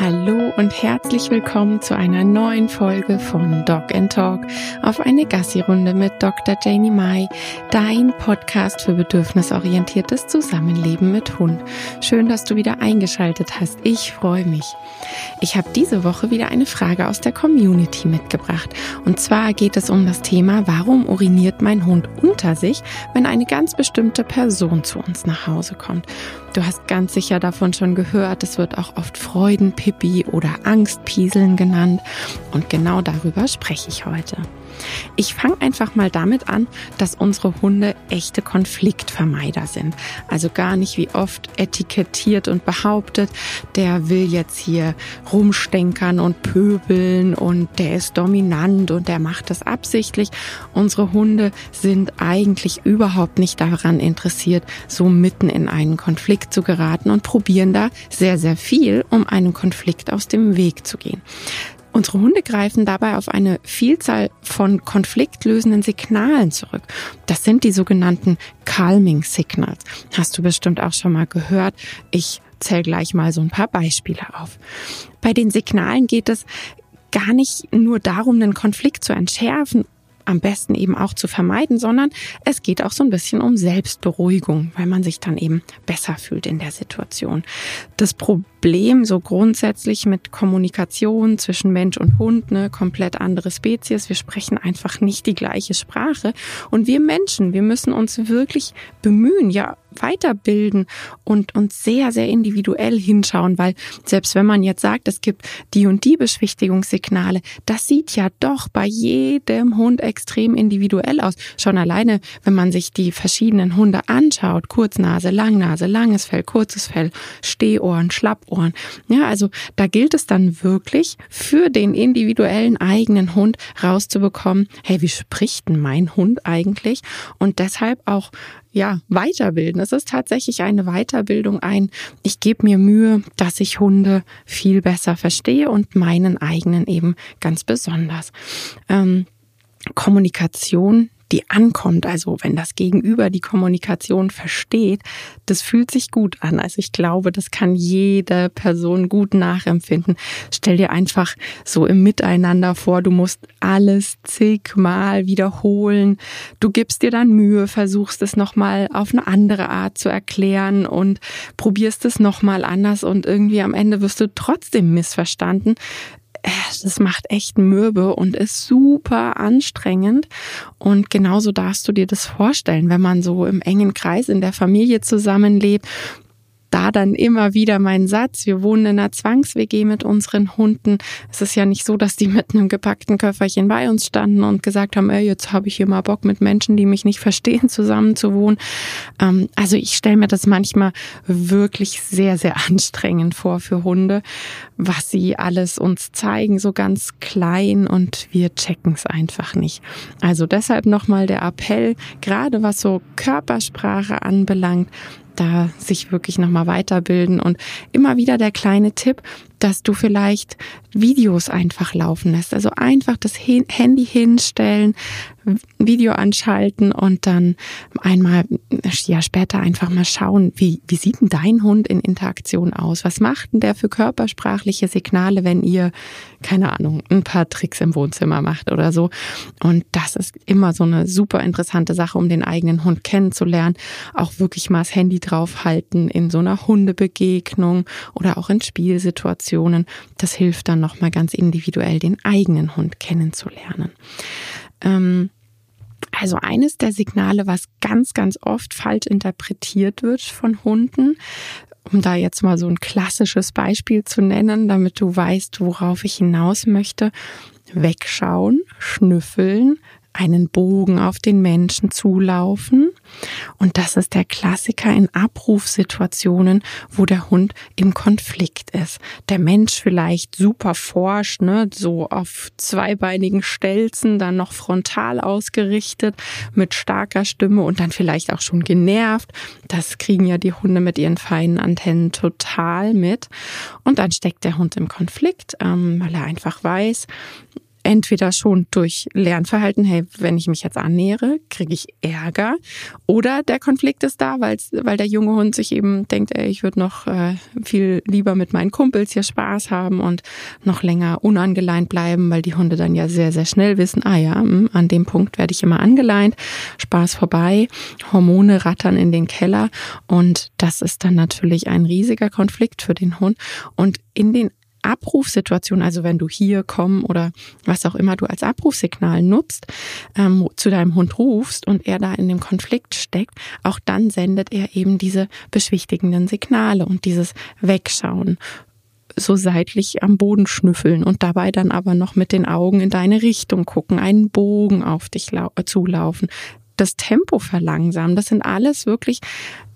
Hallo und herzlich willkommen zu einer neuen Folge von Dog and Talk auf eine Gassi-Runde mit Dr. Janie Mai, dein Podcast für bedürfnisorientiertes Zusammenleben mit Hund. Schön, dass du wieder eingeschaltet hast. Ich freue mich. Ich habe diese Woche wieder eine Frage aus der Community mitgebracht. Und zwar geht es um das Thema, warum uriniert mein Hund unter sich, wenn eine ganz bestimmte Person zu uns nach Hause kommt. Du hast ganz sicher davon schon gehört, es wird auch oft Freudenpipi oder Angstpieseln genannt. Und genau darüber spreche ich heute. Ich fange einfach mal damit an, dass unsere Hunde echte Konfliktvermeider sind. Also gar nicht wie oft etikettiert und behauptet, der will jetzt hier rumstenkern und pöbeln und der ist dominant und der macht das absichtlich. Unsere Hunde sind eigentlich überhaupt nicht daran interessiert, so mitten in einen Konflikt zu geraten und probieren da sehr, sehr viel, um einem Konflikt aus dem Weg zu gehen. Unsere Hunde greifen dabei auf eine Vielzahl von konfliktlösenden Signalen zurück. Das sind die sogenannten Calming Signals. Hast du bestimmt auch schon mal gehört. Ich zähle gleich mal so ein paar Beispiele auf. Bei den Signalen geht es gar nicht nur darum, den Konflikt zu entschärfen am besten eben auch zu vermeiden, sondern es geht auch so ein bisschen um Selbstberuhigung, weil man sich dann eben besser fühlt in der Situation. Das Problem so grundsätzlich mit Kommunikation zwischen Mensch und Hund, ne, komplett andere Spezies, wir sprechen einfach nicht die gleiche Sprache und wir Menschen, wir müssen uns wirklich bemühen, ja weiterbilden und uns sehr, sehr individuell hinschauen, weil selbst wenn man jetzt sagt, es gibt die und die Beschwichtigungssignale, das sieht ja doch bei jedem Hund extrem individuell aus. Schon alleine, wenn man sich die verschiedenen Hunde anschaut, Kurznase, Langnase, langes Fell, kurzes Fell, Stehohren, Schlappohren. Ja, also da gilt es dann wirklich für den individuellen eigenen Hund rauszubekommen, hey, wie spricht denn mein Hund eigentlich? Und deshalb auch ja, weiterbilden. Es ist tatsächlich eine Weiterbildung, ein, ich gebe mir Mühe, dass ich Hunde viel besser verstehe und meinen eigenen eben ganz besonders. Ähm, Kommunikation die ankommt, also wenn das Gegenüber die Kommunikation versteht, das fühlt sich gut an. Also ich glaube, das kann jede Person gut nachempfinden. Stell dir einfach so im Miteinander vor, du musst alles zigmal wiederholen. Du gibst dir dann Mühe, versuchst es nochmal auf eine andere Art zu erklären und probierst es nochmal anders und irgendwie am Ende wirst du trotzdem missverstanden das macht echt mürbe und ist super anstrengend. Und genauso darfst du dir das vorstellen, wenn man so im engen Kreis in der Familie zusammenlebt da dann immer wieder mein Satz, wir wohnen in einer Zwangs-WG mit unseren Hunden. Es ist ja nicht so, dass die mit einem gepackten Köfferchen bei uns standen und gesagt haben, ey, jetzt habe ich hier mal Bock mit Menschen, die mich nicht verstehen, zusammen zu wohnen. Ähm, also ich stelle mir das manchmal wirklich sehr, sehr anstrengend vor für Hunde, was sie alles uns zeigen, so ganz klein und wir checken es einfach nicht. Also deshalb nochmal der Appell, gerade was so Körpersprache anbelangt, da sich wirklich nochmal weiterbilden. Und immer wieder der kleine Tipp, dass du vielleicht Videos einfach laufen lässt. Also einfach das Handy hinstellen, Video anschalten und dann einmal ja später einfach mal schauen, wie, wie sieht denn dein Hund in Interaktion aus? Was macht denn der für körpersprachliche Signale, wenn ihr, keine Ahnung, ein paar Tricks im Wohnzimmer macht oder so? Und das ist immer so eine super interessante Sache, um den eigenen Hund kennenzulernen. Auch wirklich mal das Handy draufhalten in so einer Hundebegegnung oder auch in Spielsituationen. Das hilft dann nochmal ganz individuell, den eigenen Hund kennenzulernen. Ähm, also eines der Signale, was ganz, ganz oft falsch interpretiert wird von Hunden, um da jetzt mal so ein klassisches Beispiel zu nennen, damit du weißt, worauf ich hinaus möchte, wegschauen, schnüffeln, einen Bogen auf den Menschen zulaufen. Und das ist der Klassiker in Abrufsituationen, wo der Hund im Konflikt ist. Der Mensch vielleicht super forscht, ne, so auf zweibeinigen Stelzen, dann noch frontal ausgerichtet, mit starker Stimme und dann vielleicht auch schon genervt. Das kriegen ja die Hunde mit ihren feinen Antennen total mit. Und dann steckt der Hund im Konflikt, ähm, weil er einfach weiß, entweder schon durch Lernverhalten, hey, wenn ich mich jetzt annähere, kriege ich Ärger. Oder der Konflikt ist da, weil der junge Hund sich eben denkt, ey, ich würde noch äh, viel lieber mit meinen Kumpels hier Spaß haben und noch länger unangeleint bleiben, weil die Hunde dann ja sehr, sehr schnell wissen, ah ja, hm, an dem Punkt werde ich immer angeleint, Spaß vorbei, Hormone rattern in den Keller und das ist dann natürlich ein riesiger Konflikt für den Hund. Und in den Abrufsituation, also wenn du hier komm oder was auch immer du als Abrufsignal nutzt, ähm, zu deinem Hund rufst und er da in dem Konflikt steckt, auch dann sendet er eben diese beschwichtigenden Signale und dieses Wegschauen so seitlich am Boden schnüffeln und dabei dann aber noch mit den Augen in deine Richtung gucken, einen Bogen auf dich zulaufen, das Tempo verlangsamen. Das sind alles wirklich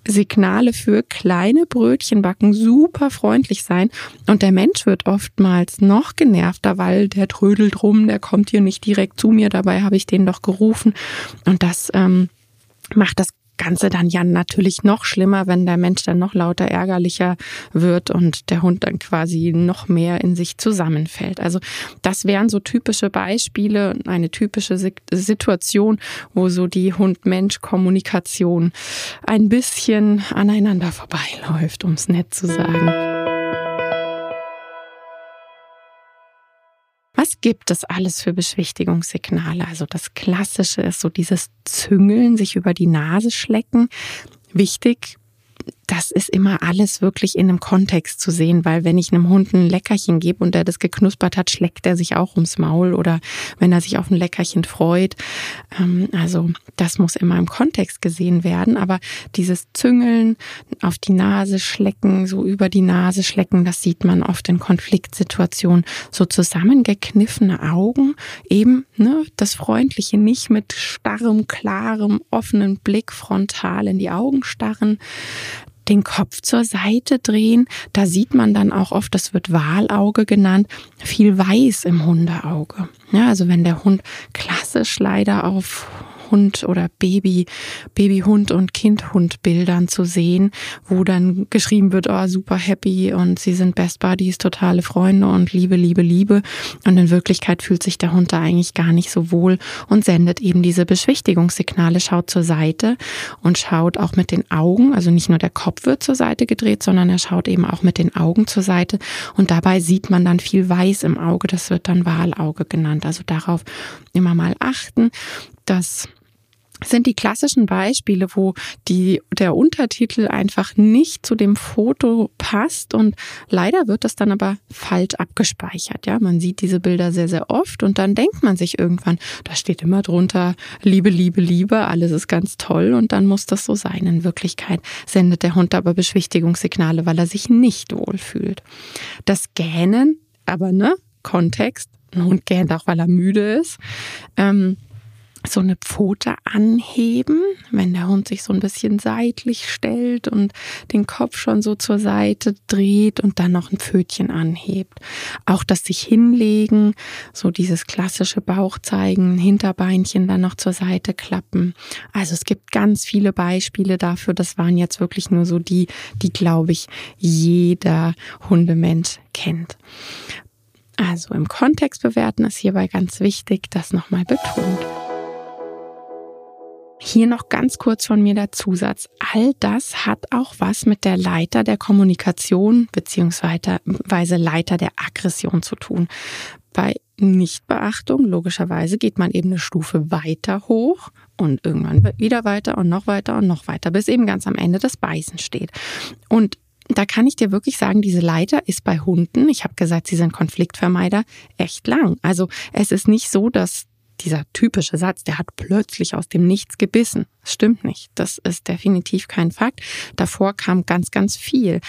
Signale für kleine Brötchen backen, super freundlich sein. Und der Mensch wird oftmals noch genervter, weil der trödelt rum, der kommt hier nicht direkt zu mir, dabei habe ich den doch gerufen. Und das ähm, macht das Ganze dann ja natürlich noch schlimmer, wenn der Mensch dann noch lauter ärgerlicher wird und der Hund dann quasi noch mehr in sich zusammenfällt. Also das wären so typische Beispiele, eine typische Situation, wo so die Hund-Mensch-Kommunikation ein bisschen aneinander vorbeiläuft, um es nett zu sagen. Was gibt es alles für Beschwichtigungssignale? Also das Klassische ist so dieses Züngeln, sich über die Nase schlecken. Wichtig, das ist immer alles wirklich in einem Kontext zu sehen, weil wenn ich einem Hund ein Leckerchen gebe und der das geknuspert hat, schlägt er sich auch ums Maul oder wenn er sich auf ein Leckerchen freut. Ähm, also das muss immer im Kontext gesehen werden. Aber dieses Züngeln, auf die Nase schlecken, so über die Nase schlecken, das sieht man oft in Konfliktsituationen. So zusammengekniffene Augen, eben ne, das Freundliche nicht mit starrem, klarem, offenen Blick frontal in die Augen starren den Kopf zur Seite drehen. Da sieht man dann auch oft, das wird Walauge genannt, viel Weiß im Hundeauge. Ja, also wenn der Hund klassisch leider auf Hund oder Baby, Babyhund und Kindhund Bildern zu sehen, wo dann geschrieben wird, oh, super happy und sie sind Best Buddies, totale Freunde und Liebe, Liebe, Liebe. Und in Wirklichkeit fühlt sich der Hund da eigentlich gar nicht so wohl und sendet eben diese Beschwichtigungssignale, schaut zur Seite und schaut auch mit den Augen, also nicht nur der Kopf wird zur Seite gedreht, sondern er schaut eben auch mit den Augen zur Seite und dabei sieht man dann viel Weiß im Auge, das wird dann Wahlauge genannt. Also darauf immer mal achten, dass sind die klassischen Beispiele, wo die, der Untertitel einfach nicht zu dem Foto passt und leider wird das dann aber falsch abgespeichert. Ja, man sieht diese Bilder sehr, sehr oft und dann denkt man sich irgendwann, da steht immer drunter Liebe, Liebe, Liebe, alles ist ganz toll und dann muss das so sein. In Wirklichkeit sendet der Hund aber Beschwichtigungssignale, weil er sich nicht wohlfühlt. Das Gähnen, aber ne, Kontext, ein Hund gähnt auch, weil er müde ist. Ähm, so eine Pfote anheben, wenn der Hund sich so ein bisschen seitlich stellt und den Kopf schon so zur Seite dreht und dann noch ein Pfötchen anhebt. Auch das sich hinlegen, so dieses klassische Bauch zeigen, Hinterbeinchen dann noch zur Seite klappen. Also es gibt ganz viele Beispiele dafür. Das waren jetzt wirklich nur so die, die glaube ich jeder Hundemensch kennt. Also im Kontext bewerten ist hierbei ganz wichtig, das nochmal betont. Hier noch ganz kurz von mir der Zusatz. All das hat auch was mit der Leiter der Kommunikation beziehungsweise Leiter der Aggression zu tun. Bei Nichtbeachtung, logischerweise, geht man eben eine Stufe weiter hoch und irgendwann wieder weiter und noch weiter und noch weiter, bis eben ganz am Ende das Beißen steht. Und da kann ich dir wirklich sagen, diese Leiter ist bei Hunden, ich habe gesagt, sie sind Konfliktvermeider, echt lang. Also es ist nicht so, dass dieser typische Satz, der hat plötzlich aus dem Nichts gebissen. Das stimmt nicht. Das ist definitiv kein Fakt. Davor kam ganz, ganz viel.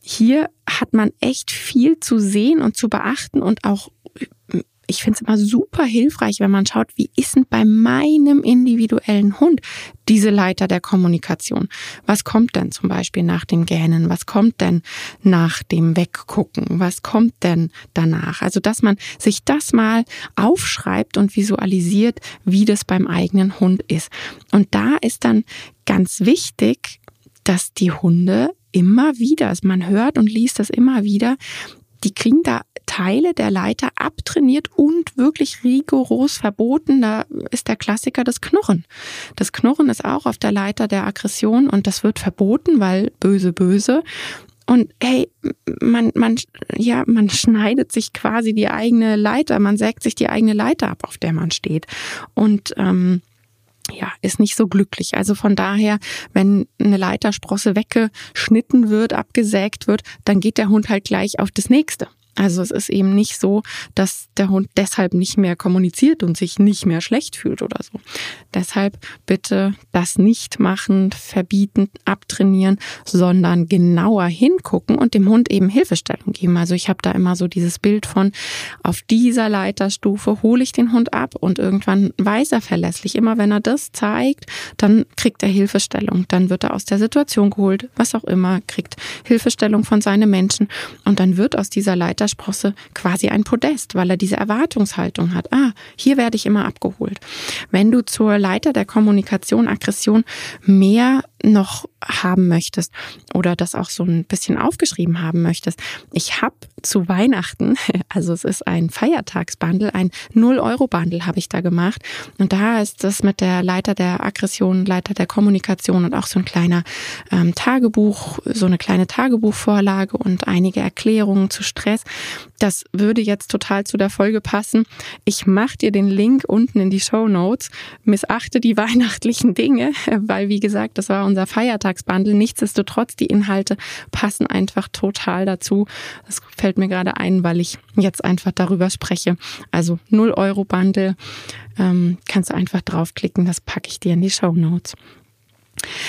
Hier hat man echt viel zu sehen und zu beachten und auch ich finde es immer super hilfreich, wenn man schaut, wie ist denn bei meinem individuellen Hund diese Leiter der Kommunikation? Was kommt denn zum Beispiel nach dem Gähnen? Was kommt denn nach dem Weggucken? Was kommt denn danach? Also, dass man sich das mal aufschreibt und visualisiert, wie das beim eigenen Hund ist. Und da ist dann ganz wichtig, dass die Hunde immer wieder, man hört und liest das immer wieder, die kriegen da Teile der Leiter abtrainiert und wirklich rigoros verboten. Da ist der Klassiker das Knurren. Das Knurren ist auch auf der Leiter der Aggression und das wird verboten, weil böse, böse. Und hey, man, man, ja, man schneidet sich quasi die eigene Leiter, man sägt sich die eigene Leiter ab, auf der man steht. Und ähm, ja, ist nicht so glücklich. Also von daher, wenn eine Leitersprosse weggeschnitten wird, abgesägt wird, dann geht der Hund halt gleich auf das nächste. Also es ist eben nicht so, dass der Hund deshalb nicht mehr kommuniziert und sich nicht mehr schlecht fühlt oder so. Deshalb bitte das nicht machen, verbieten, abtrainieren, sondern genauer hingucken und dem Hund eben Hilfestellung geben. Also ich habe da immer so dieses Bild von, auf dieser Leiterstufe hole ich den Hund ab und irgendwann weiß er verlässlich. Immer wenn er das zeigt, dann kriegt er Hilfestellung. Dann wird er aus der Situation geholt, was auch immer, kriegt Hilfestellung von seinen Menschen und dann wird aus dieser Leiter Sprosse quasi ein Podest, weil er diese Erwartungshaltung hat. Ah, hier werde ich immer abgeholt. Wenn du zur Leiter der Kommunikation, Aggression mehr noch haben möchtest oder das auch so ein bisschen aufgeschrieben haben möchtest. Ich habe zu Weihnachten, also es ist ein Feiertagsbundle, ein 0-Euro-Bundle habe ich da gemacht. Und da ist das mit der Leiter der Aggression, Leiter der Kommunikation und auch so ein kleiner ähm, Tagebuch, so eine kleine Tagebuchvorlage und einige Erklärungen zu Stress. Das würde jetzt total zu der Folge passen. Ich mache dir den Link unten in die Show Notes. Missachte die weihnachtlichen Dinge, weil wie gesagt, das war unser Feiertagsbundle. Nichtsdestotrotz, die Inhalte passen einfach total dazu. Das fällt mir gerade ein, weil ich jetzt einfach darüber spreche. Also 0 Euro Bundle ähm, kannst du einfach draufklicken. Das packe ich dir in die Show Notes.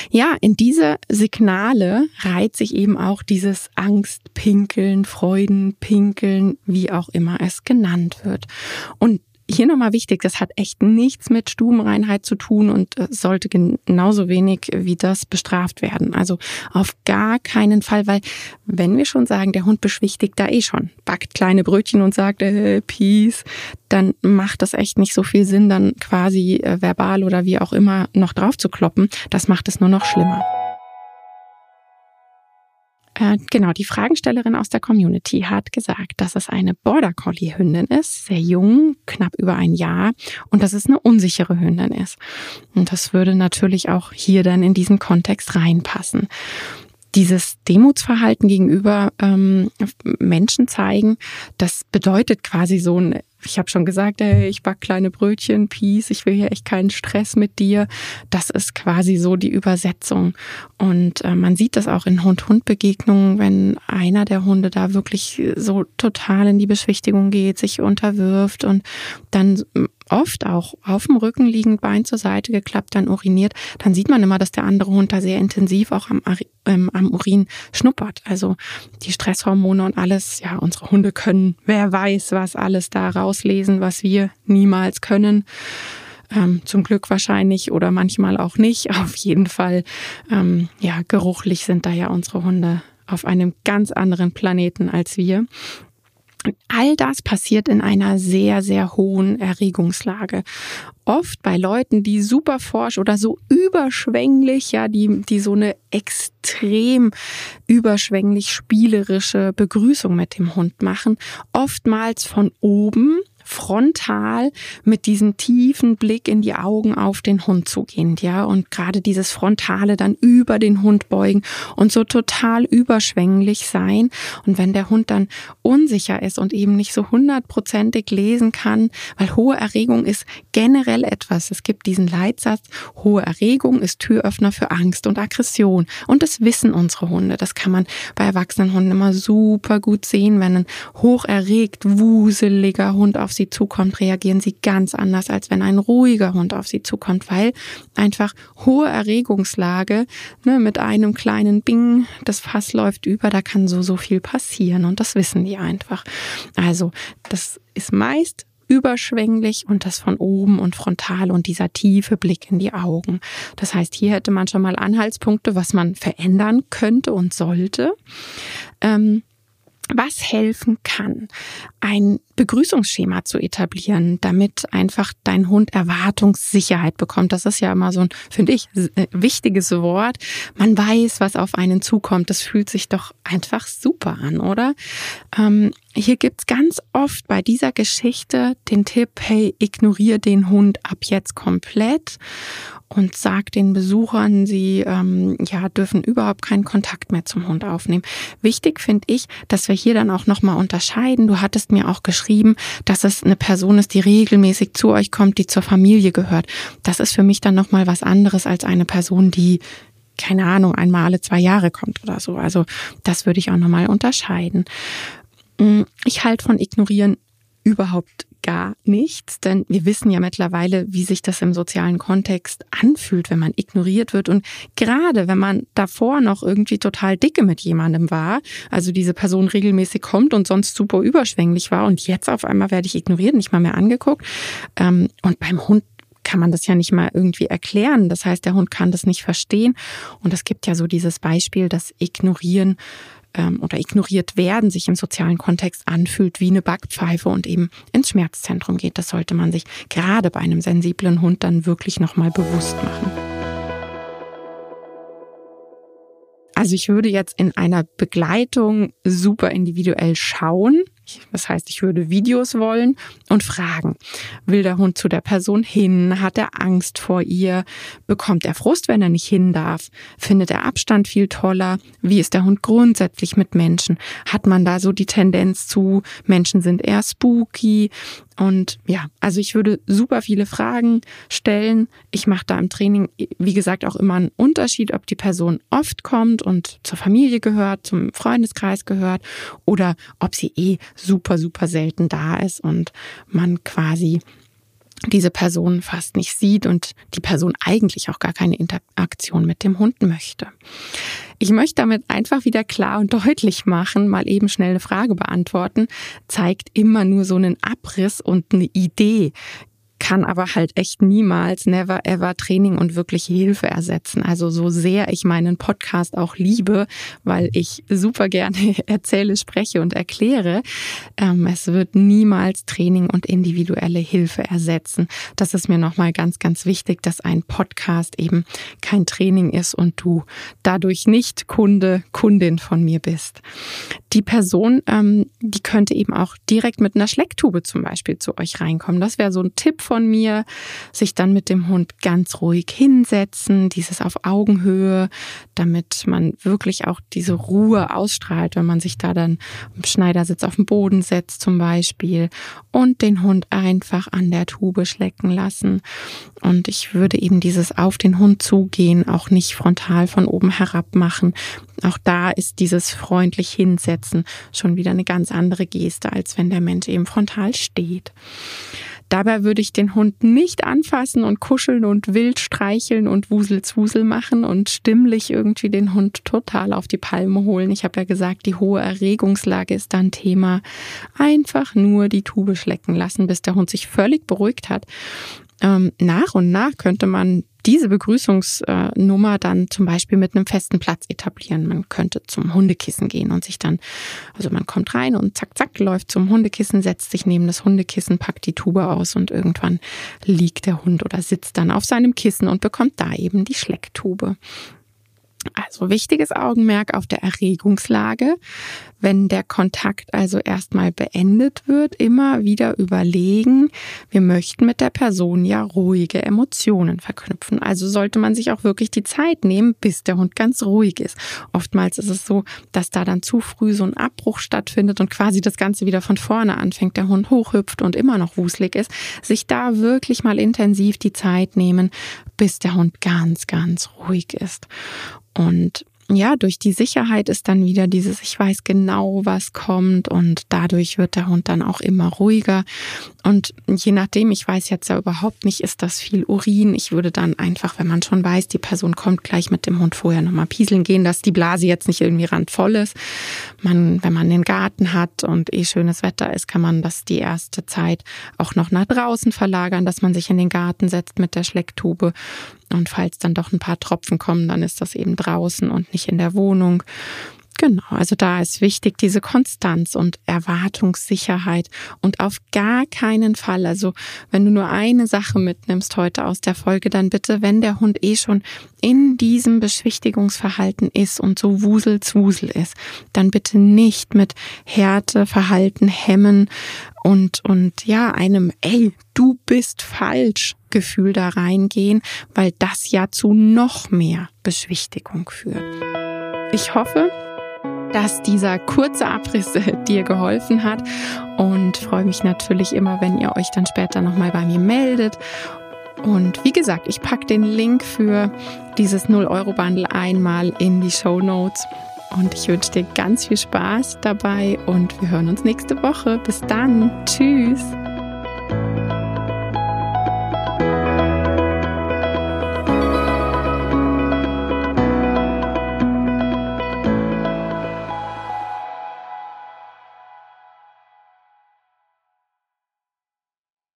Ja, in diese Signale reiht sich eben auch dieses Angstpinkeln, Freudenpinkeln, wie auch immer es genannt wird. Und hier nochmal wichtig, das hat echt nichts mit Stubenreinheit zu tun und äh, sollte genauso wenig wie das bestraft werden. Also auf gar keinen Fall, weil wenn wir schon sagen, der Hund beschwichtigt da eh schon, backt kleine Brötchen und sagt, äh, Peace, dann macht das echt nicht so viel Sinn, dann quasi äh, verbal oder wie auch immer noch drauf zu kloppen. Das macht es nur noch schlimmer. Äh, genau, die Fragenstellerin aus der Community hat gesagt, dass es eine Border Collie Hündin ist, sehr jung, knapp über ein Jahr und dass es eine unsichere Hündin ist. Und das würde natürlich auch hier dann in diesen Kontext reinpassen dieses Demutsverhalten gegenüber ähm, Menschen zeigen, das bedeutet quasi so ein ich habe schon gesagt, hey, ich back kleine Brötchen, Peace, ich will hier echt keinen Stress mit dir. Das ist quasi so die Übersetzung. Und äh, man sieht das auch in Hund-Hund-Begegnungen, wenn einer der Hunde da wirklich so total in die Beschwichtigung geht, sich unterwirft und dann oft auch auf dem Rücken liegend, Bein zur Seite geklappt, dann uriniert, dann sieht man immer, dass der andere Hund da sehr intensiv auch am, ähm, am Urin schnuppert. Also die Stresshormone und alles, ja, unsere Hunde können, wer weiß, was alles da rauslesen, was wir niemals können. Ähm, zum Glück wahrscheinlich oder manchmal auch nicht. Auf jeden Fall, ähm, ja, geruchlich sind da ja unsere Hunde auf einem ganz anderen Planeten als wir. All das passiert in einer sehr, sehr hohen Erregungslage. Oft bei Leuten, die super forsch oder so überschwänglich, ja, die, die so eine extrem überschwänglich spielerische Begrüßung mit dem Hund machen. Oftmals von oben frontal mit diesem tiefen Blick in die Augen auf den Hund zugehend, ja, und gerade dieses Frontale dann über den Hund beugen und so total überschwänglich sein. Und wenn der Hund dann unsicher ist und eben nicht so hundertprozentig lesen kann, weil hohe Erregung ist generell etwas. Es gibt diesen Leitsatz, hohe Erregung ist Türöffner für Angst und Aggression. Und das wissen unsere Hunde. Das kann man bei erwachsenen Hunden immer super gut sehen, wenn ein hoch erregt, wuseliger Hund auf sie zukommt, reagieren sie ganz anders, als wenn ein ruhiger Hund auf sie zukommt, weil einfach hohe Erregungslage ne, mit einem kleinen Bing, das Fass läuft über, da kann so, so viel passieren und das wissen die einfach. Also das ist meist überschwänglich und das von oben und frontal und dieser tiefe Blick in die Augen. Das heißt, hier hätte man schon mal Anhaltspunkte, was man verändern könnte und sollte. Ähm, was helfen kann, ein Begrüßungsschema zu etablieren, damit einfach dein Hund Erwartungssicherheit bekommt. Das ist ja immer so ein, finde ich, äh, wichtiges Wort. Man weiß, was auf einen zukommt. Das fühlt sich doch einfach super an, oder? Hier gibt's ganz oft bei dieser Geschichte den Tipp, hey, ignoriere den Hund ab jetzt komplett und sag den Besuchern, sie ähm, ja dürfen überhaupt keinen Kontakt mehr zum Hund aufnehmen. Wichtig finde ich, dass wir hier dann auch nochmal unterscheiden. Du hattest mir auch geschrieben, dass es eine Person ist, die regelmäßig zu euch kommt, die zur Familie gehört. Das ist für mich dann nochmal was anderes als eine Person, die keine Ahnung, einmal alle zwei Jahre kommt oder so. Also das würde ich auch nochmal unterscheiden. Mm, ich halte von Ignorieren überhaupt gar nichts, denn wir wissen ja mittlerweile, wie sich das im sozialen Kontext anfühlt, wenn man ignoriert wird. Und gerade wenn man davor noch irgendwie total dicke mit jemandem war, also diese Person regelmäßig kommt und sonst super überschwänglich war und jetzt auf einmal werde ich ignoriert, nicht mal mehr angeguckt. Ähm, und beim Hund kann man das ja nicht mal irgendwie erklären. Das heißt, der Hund kann das nicht verstehen. Und es gibt ja so dieses Beispiel, dass Ignorieren ähm, oder ignoriert werden sich im sozialen Kontext anfühlt wie eine Backpfeife und eben ins Schmerzzentrum geht. Das sollte man sich gerade bei einem sensiblen Hund dann wirklich nochmal bewusst machen. Also ich würde jetzt in einer Begleitung super individuell schauen, das heißt, ich würde Videos wollen und fragen. Will der Hund zu der Person hin? Hat er Angst vor ihr? Bekommt er Frust, wenn er nicht hin darf? Findet er Abstand viel toller? Wie ist der Hund grundsätzlich mit Menschen? Hat man da so die Tendenz zu, Menschen sind eher spooky? Und ja, also ich würde super viele Fragen stellen. Ich mache da im Training, wie gesagt, auch immer einen Unterschied, ob die Person oft kommt und zur Familie gehört, zum Freundeskreis gehört oder ob sie eh super, super selten da ist und man quasi diese Person fast nicht sieht und die Person eigentlich auch gar keine Interaktion mit dem Hund möchte. Ich möchte damit einfach wieder klar und deutlich machen, mal eben schnell eine Frage beantworten, zeigt immer nur so einen Abriss und eine Idee kann aber halt echt niemals, never ever Training und wirkliche Hilfe ersetzen. Also so sehr ich meinen Podcast auch liebe, weil ich super gerne erzähle, spreche und erkläre, ähm, es wird niemals Training und individuelle Hilfe ersetzen. Das ist mir nochmal ganz, ganz wichtig, dass ein Podcast eben kein Training ist und du dadurch nicht Kunde, Kundin von mir bist. Die Person, ähm, die könnte eben auch direkt mit einer Schlecktube zum Beispiel zu euch reinkommen. Das wäre so ein Tipp von mir, sich dann mit dem Hund ganz ruhig hinsetzen, dieses auf Augenhöhe, damit man wirklich auch diese Ruhe ausstrahlt, wenn man sich da dann im Schneidersitz auf den Boden setzt zum Beispiel und den Hund einfach an der Tube schlecken lassen. Und ich würde eben dieses auf den Hund zugehen auch nicht frontal von oben herab machen. Auch da ist dieses freundlich hinsetzen schon wieder eine ganz andere Geste, als wenn der Mensch eben frontal steht. Dabei würde ich den Hund nicht anfassen und kuscheln und wild streicheln und Wuselzwusel machen und stimmlich irgendwie den Hund total auf die Palme holen. Ich habe ja gesagt, die hohe Erregungslage ist dann Thema. Einfach nur die Tube schlecken lassen, bis der Hund sich völlig beruhigt hat. Ähm, nach und nach könnte man diese Begrüßungsnummer dann zum Beispiel mit einem festen Platz etablieren. Man könnte zum Hundekissen gehen und sich dann, also man kommt rein und zack, zack, läuft zum Hundekissen, setzt sich neben das Hundekissen, packt die Tube aus und irgendwann liegt der Hund oder sitzt dann auf seinem Kissen und bekommt da eben die Schlecktube. Also wichtiges Augenmerk auf der Erregungslage. Wenn der Kontakt also erstmal beendet wird, immer wieder überlegen, wir möchten mit der Person ja ruhige Emotionen verknüpfen. Also sollte man sich auch wirklich die Zeit nehmen, bis der Hund ganz ruhig ist. Oftmals ist es so, dass da dann zu früh so ein Abbruch stattfindet und quasi das Ganze wieder von vorne anfängt, der Hund hochhüpft und immer noch wuselig ist. Sich da wirklich mal intensiv die Zeit nehmen, bis der Hund ganz, ganz ruhig ist. Und ja, durch die Sicherheit ist dann wieder dieses, ich weiß genau, was kommt und dadurch wird der Hund dann auch immer ruhiger. Und je nachdem, ich weiß jetzt ja überhaupt nicht, ist das viel Urin. Ich würde dann einfach, wenn man schon weiß, die Person kommt gleich mit dem Hund vorher nochmal pieseln gehen, dass die Blase jetzt nicht irgendwie randvoll ist. Man, wenn man den Garten hat und eh schönes Wetter ist, kann man das die erste Zeit auch noch nach draußen verlagern, dass man sich in den Garten setzt mit der Schlecktube und falls dann doch ein paar Tropfen kommen, dann ist das eben draußen und nicht in der Wohnung. Genau, also da ist wichtig diese Konstanz und Erwartungssicherheit und auf gar keinen Fall, also wenn du nur eine Sache mitnimmst heute aus der Folge, dann bitte, wenn der Hund eh schon in diesem Beschwichtigungsverhalten ist und so wuselzwusel ist, dann bitte nicht mit Härte, Verhalten hemmen und, und ja, einem, ey, du bist falsch Gefühl da reingehen, weil das ja zu noch mehr Beschwichtigung führt. Ich hoffe, dass dieser kurze Abriss dir geholfen hat und freue mich natürlich immer, wenn ihr euch dann später nochmal bei mir meldet. Und wie gesagt, ich packe den Link für dieses 0-Euro-Bundle einmal in die Show Notes. Und ich wünsche dir ganz viel Spaß dabei und wir hören uns nächste Woche. Bis dann. Tschüss.